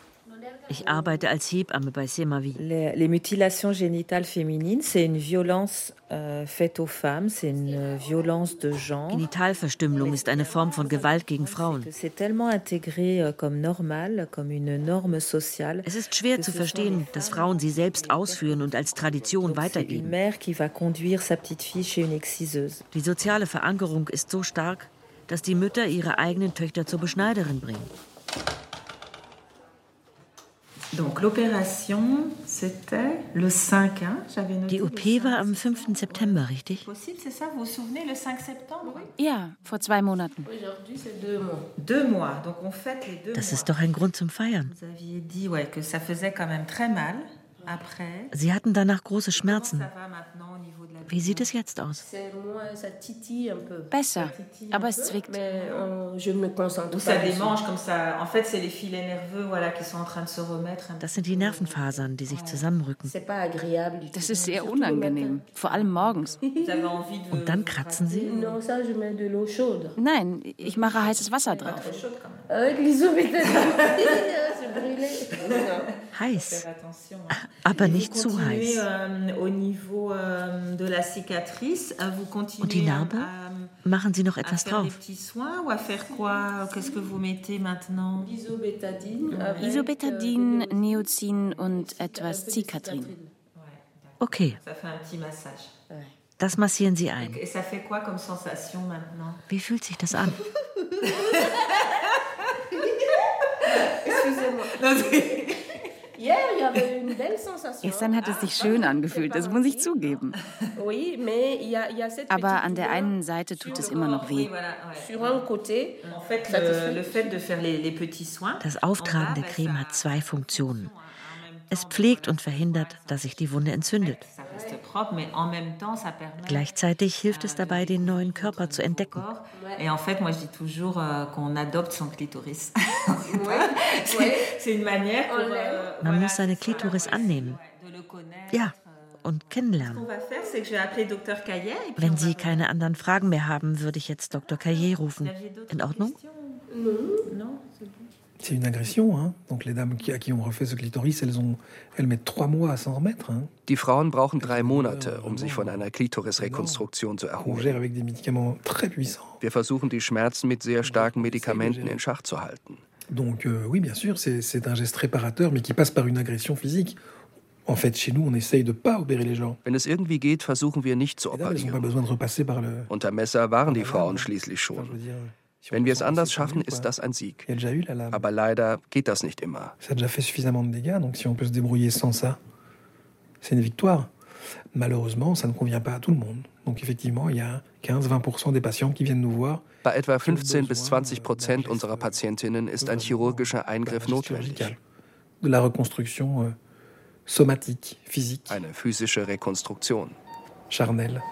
Ich arbeite als Hebamme bei Semavi. Les, mutilations génitales féminines, c'est une violence euh, faite aux femmes, c'est une violence de genre. Genitalverstümmelung ist eine Form von Gewalt gegen Frauen. C'est tellement intégré euh, comme normal, comme une norme sociale. Es ist schwer zu verstehen, dass Frauen sie selbst ausführen und als Tradition weitergeben. mère qui va conduire sa petite fille chez une exciseuse. Die soziale Verankerung ist so stark, dass die Mütter ihre eigenen Töchter zur Beschneiderin bringen. Donc l'opération, c'était le 5. Hein, J'avais noté Die le OP war am 5. September, richtig? Possible, c'est ça Vous vous souvenez, le 5 septembre Ja, vor zwei Monaten. Deux mois, donc on fête les deux Das ist doch ein Grund zum Feiern. Vous aviez dit ouais, que ça faisait quand même très mal après. Sie hatten danach große Schmerzen. Wie sieht es jetzt aus? Besser, aber es zwickt. Das sind die Nervenfasern, die sich zusammenrücken. Das ist sehr unangenehm, vor allem morgens. Und dann kratzen sie. Nein, ich mache heißes Wasser drauf. Heiß, aber nicht zu heiß. Und die Narbe? Machen Sie noch etwas drauf? Isobetadin, Neozin und etwas Zikatrin. Okay, das massieren Sie ein. Wie fühlt sich das an? Gestern hat es sich schön angefühlt, das muss ich zugeben. Aber an der einen Seite tut es immer noch weh. Das Auftragen der Creme hat zwei Funktionen. Es pflegt und verhindert, dass sich die Wunde entzündet. Gleichzeitig hilft es dabei, den neuen Körper zu entdecken. Man muss seine Klitoris annehmen. Ja, und kennenlernen. Wenn Sie keine anderen Fragen mehr haben, würde ich jetzt Dr. Caillet rufen. In Ordnung? Non, c'est une agression. Hein. Donc les dames qui, à qui on refait ce clitoris, elles, ont, elles mettent trois mois à s'en remettre. Hein. Die Frauen brauchen drei Monate, um sich von einer Klitorisrekonstruktion zu erholen. Wir versuchen, die Schmerzen mit sehr starken Medikamenten in Schach zu halten. Donc euh, oui, bien sûr, c'est un geste réparateur, mais qui passe par une agression physique. En fait, chez nous, on essaye de pas opérer les gens. Wenn es irgendwie geht, versuchen wir nicht zu operieren. Unter Messer waren die Frauen schließlich schon. Wenn wir es anders schaffen, ist das ein Sieg. Aber leider geht das nicht immer. Ne convient pas à tout le monde. Donc effectivement, il y a 15-20% des patients qui viennent nous voir. Bei etwa 15 bis 20 Prozent unserer Patientinnen ist ein chirurgischer Eingriff notwendig. euh, Eine physische Rekonstruktion. charnelle.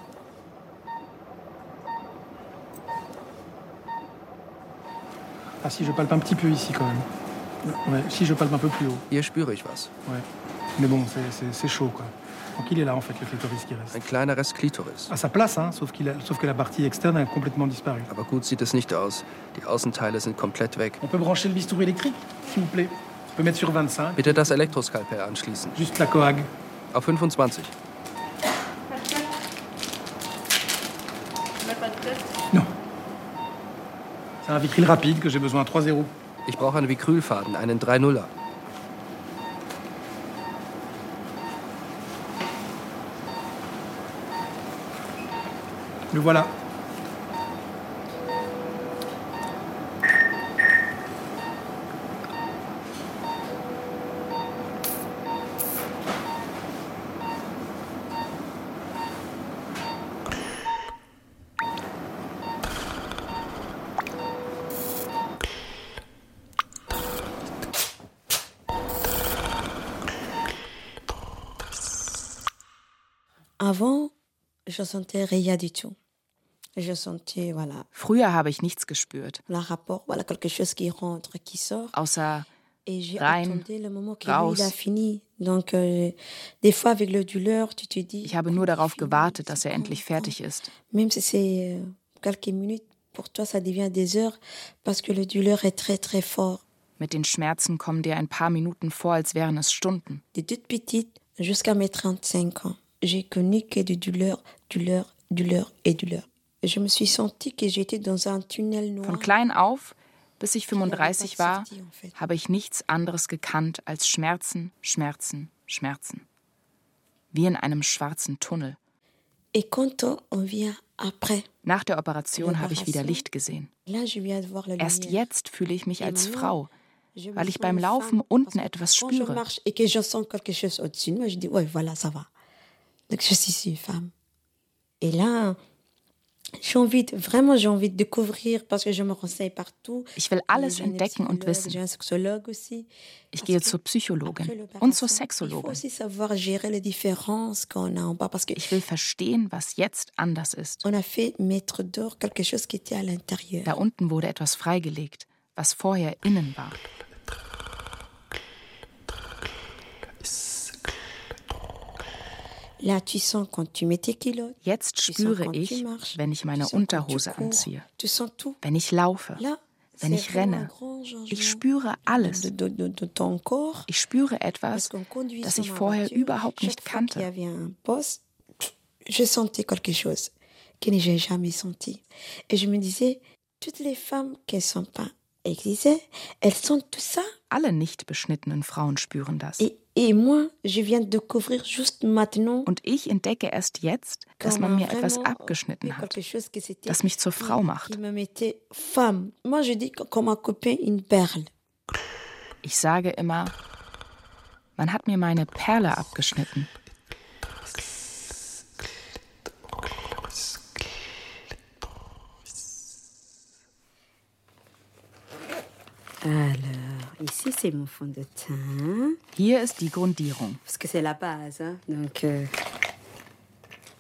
Ah si, je palpe un petit peu ici quand même. Ouais, si, je palpe un peu plus haut. Hier spüre ich was. Ouais. Mais bon, c'est- chaud quoi. Donc il est là en fait, le clitoris qui reste. Ein kleiner Rest Klitoris. À sa place, hein, sauf, qu'il a- sauf que la partie externe a complètement disparu. Aber gut sieht es nicht aus. Die Außenteile sind komplett weg. On peut brancher le bistouri électrique, s'il vous plaît. On peut mettre sur 25. Bitte das Elektroskalpell anschließen. Juste la coag. Auf 25. C'est un vitril rapide que j'ai besoin à 3-0. Ich brauche einen Vicrylfaden, einen 3-0er. Le voilà. Avant, je sentais rien du tout. Je sentais, voilà, Früher habe ich nichts gespürt, le rapport, voilà, quelque chose qui rentre, qui sort. außer rein, attendu le moment que raus. Donc, euh, des fois, avec le douleur, tu te dis, ich habe nur darauf gewartet, dass er endlich fertig ist. même si c'est euh, quelques minutes, pour toi, ça devient des heures, parce que le douleur est très, très fort. Mit den Schmerzen kommen dir ein paar Minuten vor, als wären es Stunden. De toute petite jusqu'à mes 35 ans, j'ai connu que de douleur, douleur, douleur et douleur. Je me suis sentie que j'étais dans un tunnel noir. Von klein auf, bis ich 35 war, habe ich nichts anderes gekannt als Schmerzen, Schmerzen, Schmerzen. Wie in einem schwarzen Tunnel. Et quand on vient après, Nach der Operation habe ich wieder Licht gesehen. Erst jetzt fühle ich mich als Frau, weil ich beim Laufen unten etwas spüre. Donc, je suis une femme. Et là, j'ai envie, vraiment, j'ai envie de découvrir parce que je me renseigne partout. Ich will alles entdecken und wissen. Ich gehe zur Psychologin und zur Sexologin. Ich will verstehen, was jetzt anders ist. Da unten wurde etwas freigelegt, was vorher innen war. Là, tu sens quand tu mets tes kilos, Jetzt spüre ich, wenn ich meine Unterhose anziehe, wenn ich laufe, wenn ich renne. Ich spüre alles. Ich spüre etwas, das ich vorher überhaupt nicht kannte. Alle nicht beschnittenen Frauen spüren das. Et, et moi, je viens de découvrir juste maintenant. Und ich entdecke erst jetzt, dass man mir etwas abgeschnitten hat, das mich zur Frau macht. Ich sage immer, man hat mir meine Perle abgeschnitten. Alors, Hier ist die Grundierung. Euh...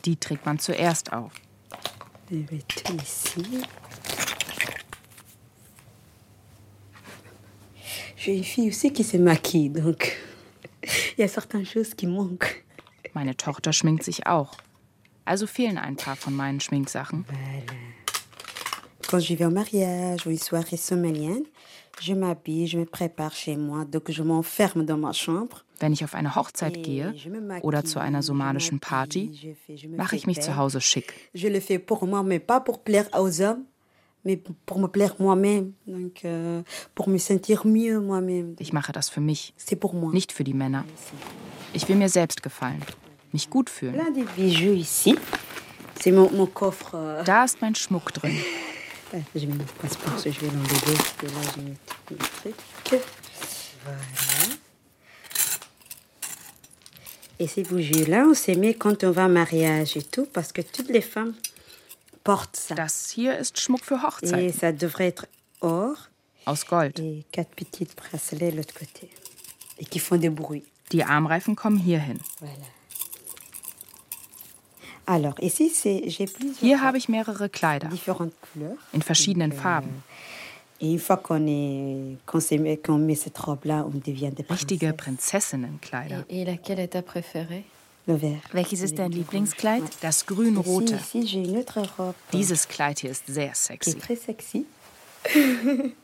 Die trägt man zuerst auf. Meine Tochter schminkt sich auch. Also fehlen ein paar von meinen Schminksachen. Quand je vais au mariage ou une soirée somalienne, je m'habille, je me prépare chez moi, donc je m'enferme dans ma chambre. Wenn ich auf eine Hochzeit gehe oder zu einer somalischen Party, mache ich mich zu Hause schick. Je le fais pour moi, mais pas pour plaire aux hommes, euh. Ich mache das für mich, nicht für die Männer. Ich will mir selbst gefallen, mich gut fühlen. Euh, Da ist mein Schmuck drin. Je mets mon passeport, je vais l'enlever. que là, j'ai mis tous les trucs. Voilà. Et ces bougies-là, on s'est mis quand on va en mariage et tout, parce que toutes les femmes portent ça. Das hier ist Schmuck für Et Hochzeiten. ça devrait être or. Aus Gold. Et quatre petites bracelets de l'autre côté. Et qui font des bruits. Die Armreifen kommen hierhin. Voilà. Hier habe ich mehrere Kleider in verschiedenen Farben. Des Richtige Prinzessinnenkleider. Welches ist dein Lieblingskleid? Das grün-rote. Dieses Kleid hier ist sehr sexy.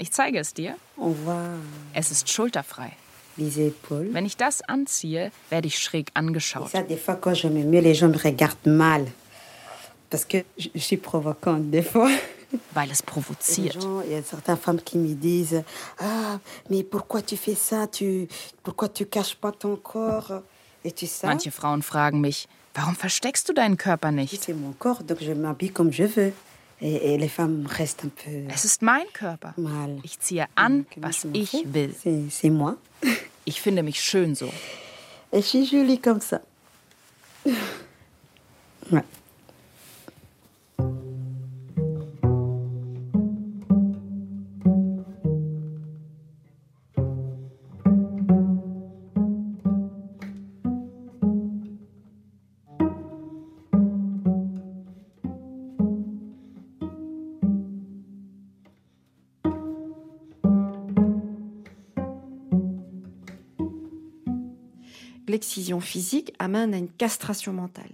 Ich zeige es dir. Es ist schulterfrei. Wenn ich das anziehe, werde ich schräg angeschaut. Weil es provoziert. Ah, Manche Frauen fragen mich, warum versteckst du deinen Körper nicht? Es ist mein Körper. Ich ziehe an, was ich will. Ich finde mich schön so. Et je suis jolie comme ça. Ouais.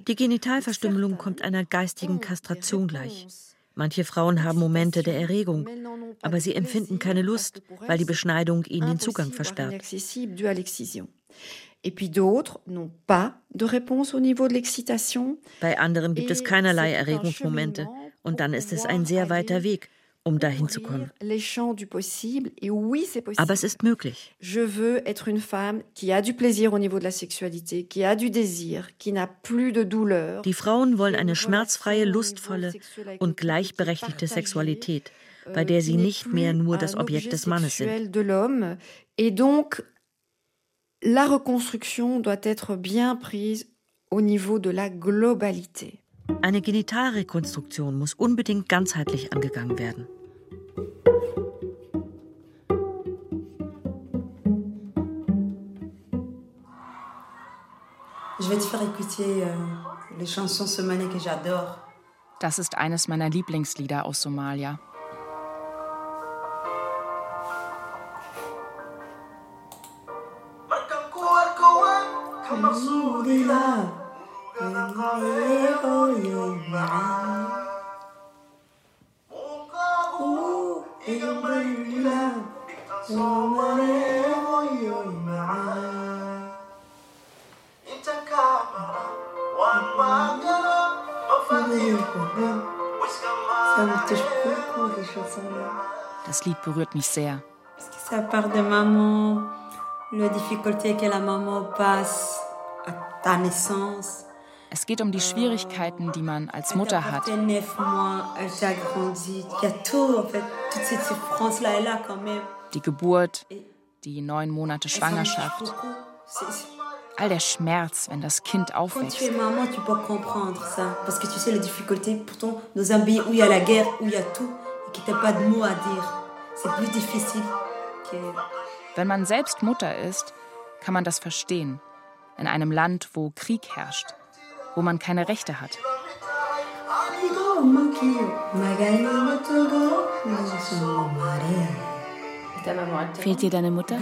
Die Genitalverstümmelung kommt einer geistigen Kastration gleich. Manche Frauen haben Momente der Erregung, aber sie empfinden keine Lust, weil die Beschneidung ihnen den Zugang versperrt. Bei anderen gibt es keinerlei Erregungsmomente. und dann ist es ein sehr weiter Weg, um dahin zu kommen. Aber es ist möglich. Die Frauen wollen eine schmerzfreie, lustvolle und gleichberechtigte Sexualität, bei der sie nicht mehr nur das Objekt des Mannes sind. la reconstruction doit être bien prise au niveau de la globalité. Eine Genitalrekonstruktion muss unbedingt ganzheitlich angegangen werden. Je vais te faire écouter euh, les الظهير يمعى Das Lied berührt mich sehr. Ça part de maman, la difficulté que la maman passe à ta naissance, Es geht um die Schwierigkeiten, die man als Mutter hat. Die Geburt, die neun Monate Schwangerschaft. All der Schmerz, wenn das Kind aufwächst. Wenn man selbst Mutter ist, kann man das verstehen. In einem Land, wo Krieg herrscht wo man keine Rechte hat. Fehlt dir deine Mutter?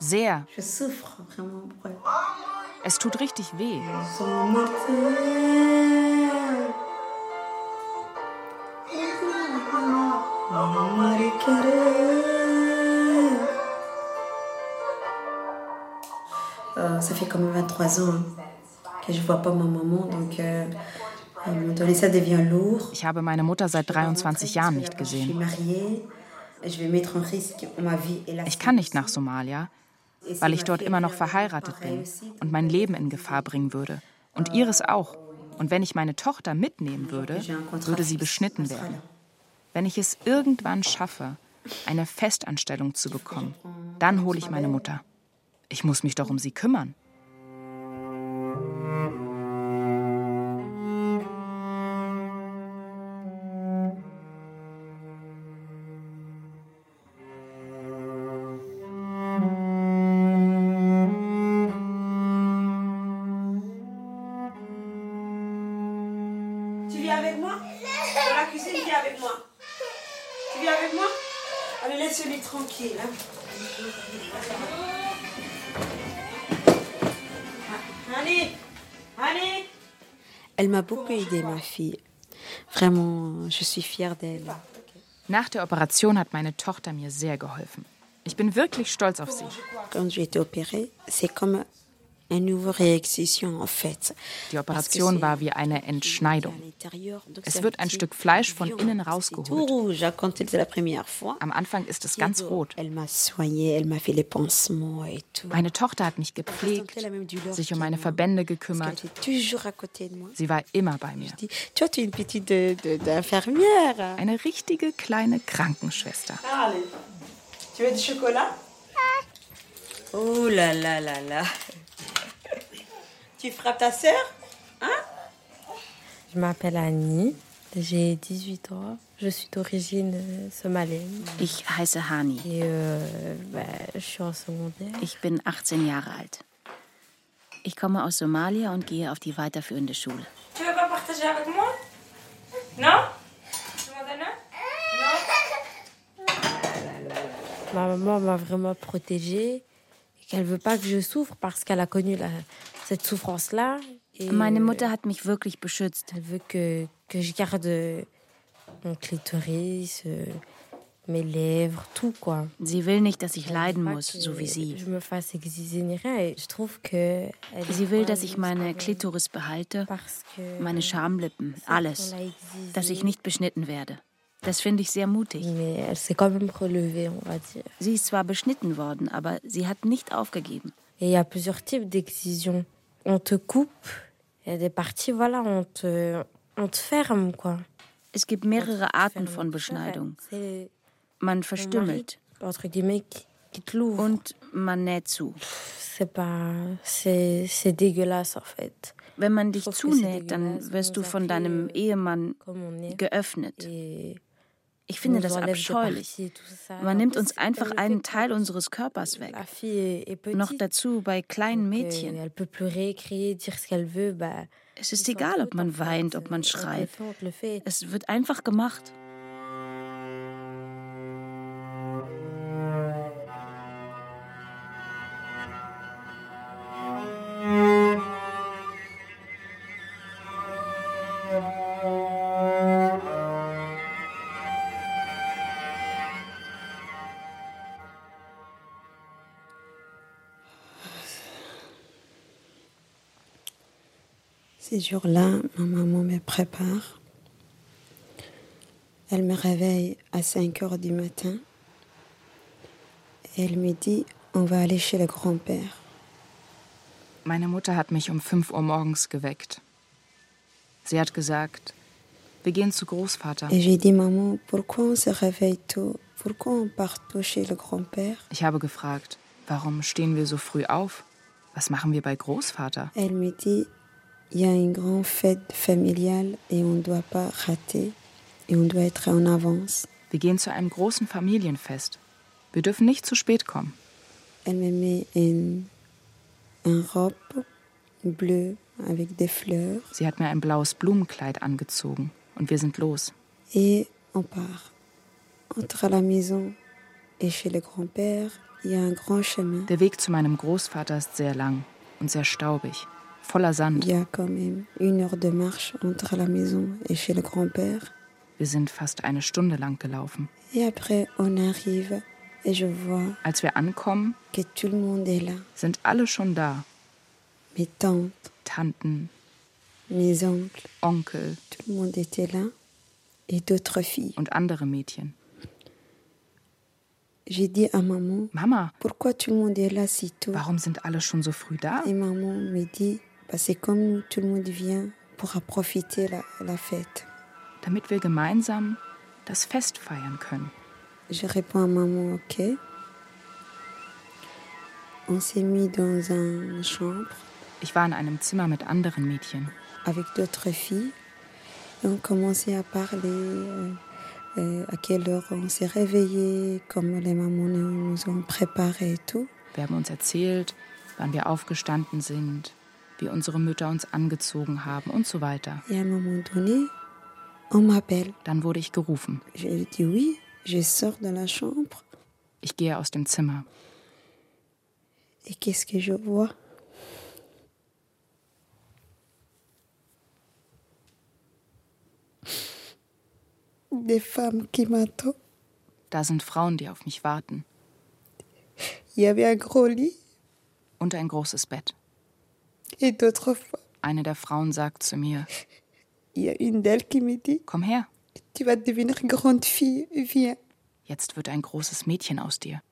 Sehr. Es tut richtig weh. Euh, ça fait quand même 23 ans que je vois pas ma maman, donc euh, devient lourd. Ich habe meine Mutter seit 23 Jahren nicht gesehen. Ich kann nicht nach Somalia, weil ich dort immer noch verheiratet bin und mein Leben in Gefahr bringen würde. Und ihres auch. Und wenn ich meine Tochter mitnehmen würde, würde sie beschnitten werden. Wenn ich es irgendwann schaffe, eine Festanstellung zu bekommen, dann hole ich meine Mutter. Ich muss mich doch um sie kümmern. M'a beaucoup aidé, ma fille. Vraiment, je suis fière d'elle. Nach der Operation hat meine Tochter mir sehr geholfen. Ich bin wirklich stolz auf sie. Quand j'ai été opérée, c'est comme die Operation war wie eine Entschneidung. Es wird ein Stück Fleisch von innen rausgeholt. Am Anfang ist es ganz rot. Meine Tochter hat mich gepflegt, sich um meine Verbände gekümmert. Sie war immer bei mir. Eine richtige kleine Krankenschwester. Tu veux du chocolat? Oh là là là là. Tu frappes ta sœur Hein Je m'appelle Annie, j'ai 18 ans. Je suis d'origine somalienne. Ich heiße Hani. Et euh, bah, je suis en secondaire. Ich bin 18 Jahre alt. Ich komme aus Somalia und gehe auf die weiterführende Schule. Tu veux pas partager avec moi Non Ma maman m'a vraiment protégée qu'elle veut pas que je souffre parce qu'elle a connu la, cette souffrance-là. Meine Mutter hat mich wirklich beschützt. Elle veut que, que je garde mon clitoris, euh, mes lèvres, tout quoi. Sie will nicht, dass ich leiden muss, so wie sie. Je me fasse exiger ni rien. Et je trouve que sie will, dass ich meine Klitoris behalte, meine Schamlippen, alles. Dass ich nicht beschnitten werde. Das finde ich sehr mutig. Sie ist zwar beschnitten worden, aber sie hat nicht aufgegeben. Il y a plusieurs types d'excisions. On te coupe, il y a des parties, voilà, on te, on te ferme, quoi. Es gibt mehrere Arten von Beschneidung. Man verstümmelt. Und man näht zu. Wenn man dich zunäht, dann wirst du von deinem Ehemann geöffnet. Ich finde das abscheulich. Man nimmt uns einfach einen Teil unseres Körpers weg. Noch dazu bei kleinen Mädchen. Es ist egal, ob man weint, ob man schreit. Es wird einfach gemacht. Ces jours-là, ma maman me prépare. Elle me réveille à 5 heures du matin. Elle me dit, on va aller chez le grand-père. Meine Mutter hat mich um 5 Uhr morgens geweckt. Sie hat gesagt, wir gehen zu Großvater. Et j'ai dit, maman, pourquoi on se réveille tôt? Pourquoi on part tôt chez le grand-père? Ich habe gefragt, warum stehen wir so früh auf? Was machen wir bei Großvater? Elle me dit, il y a une grande fête familiale et on ne doit pas rater et on doit être en avance. Wir gehen zu einem großen Familienfest. Wir dürfen nicht zu spät kommen. Elle me met une, une robe bleue avec des fleurs. Sie hat mir ein blaues Blumenkleid angezogen und wir sind los. Et on part. Entre la maison et chez le grand-père, il y a un grand chemin. Der Weg zu meinem Großvater ist sehr lang und sehr staubig, voller Sand. Wir sind fast eine Stunde lang gelaufen. Als wir ankommen, sind alle schon da. Tanten, Onkel und andere Mädchen. Mama, warum sind alle schon so früh da? Et maman me dit, bah, c'est comme tout le monde vient pour profiter la, la fête. Damit wir gemeinsam das Fest feiern können. Je réponds à maman, ok. On s'est mis dans une chambre Ich war in einem Zimmer mit anderen Mädchen. avec d'autres filles et on commençait à parler euh, euh, à quelle heure on s'est réveillé, comment les mamans nous, nous ont préparé et tout. Wir haben uns erzählt, wann wir aufgestanden sind, wie unsere Mütter uns angezogen haben und so weiter. Dann wurde ich gerufen. Ich gehe aus dem Zimmer. et qu'est-ce que je vois Des femmes qui m'attendent. Da sind Frauen, die auf mich warten. Und ein großes Bett. Eine der Frauen sagt zu mir, komm her, jetzt wird ein großes Mädchen aus dir.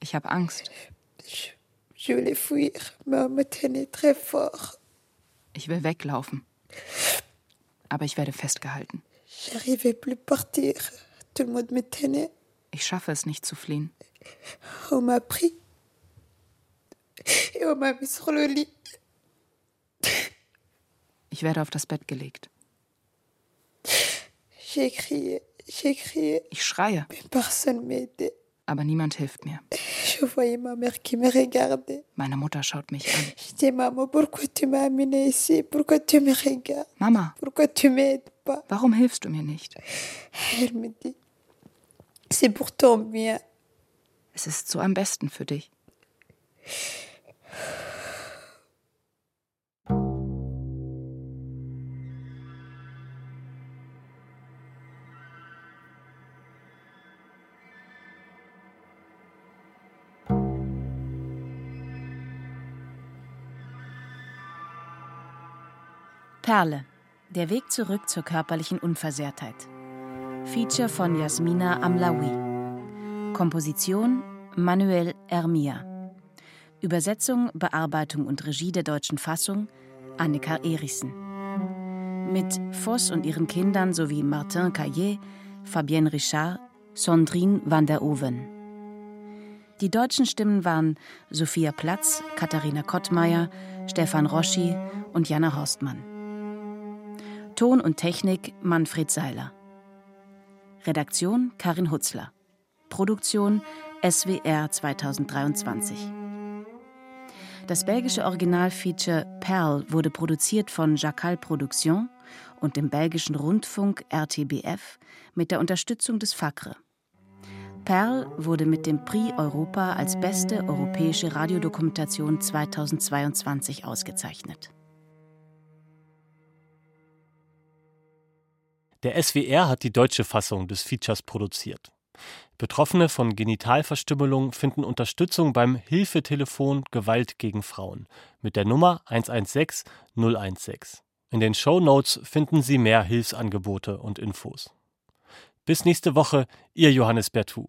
Ich habe Angst. Ich will weglaufen. Aber ich werde festgehalten. J'arrivais plus partir. Tout le monde me tenait. Ich schaffe es nicht zu fliehen. On m'a pris. Et on m'a mis sur le lit. Ich werde auf das Bett gelegt. J'ai crié, j'ai crié, Ich schreie, mais personne m'aidait. aber niemand hilft mir. Je voyais ma mère qui me regardait. Meine Mutter schaut mich an. Je dis, maman, pourquoi tu m'as amené ici Pourquoi tu me regardes Mama, Pourquoi tu m'aides pas warum hilfst du mir nicht? Elle me dit, c'est pour ton bien. Es ist so am besten für dich. Perle. Der Weg zurück zur körperlichen Unversehrtheit. Feature von Jasmina Amlawi. Komposition Manuel Ermia. Übersetzung, Bearbeitung und Regie der deutschen Fassung Annika Erichsen. Mit Voss und ihren Kindern sowie Martin Caillé, Fabienne Richard, Sandrine van der Oven. Die deutschen Stimmen waren Sophia Platz, Katharina Kottmeier, Stefan Roschi und Jana Horstmann. Ton und Technik Manfred Seiler. Redaktion Karin Hutzler. Produktion SWR 2023. Das belgische Originalfeature Perl wurde produziert von Jacal Production und dem belgischen Rundfunk RTBF mit der Unterstützung des FACRE. Perl wurde mit dem Prix Europa als beste europäische Radiodokumentation 2022 ausgezeichnet. Der SWR hat die deutsche Fassung des Features produziert. Betroffene von Genitalverstümmelung finden Unterstützung beim Hilfetelefon Gewalt gegen Frauen mit der Nummer 116 016. In den Show Notes finden Sie mehr Hilfsangebote und Infos. Bis nächste Woche, Ihr Johannes Bertou.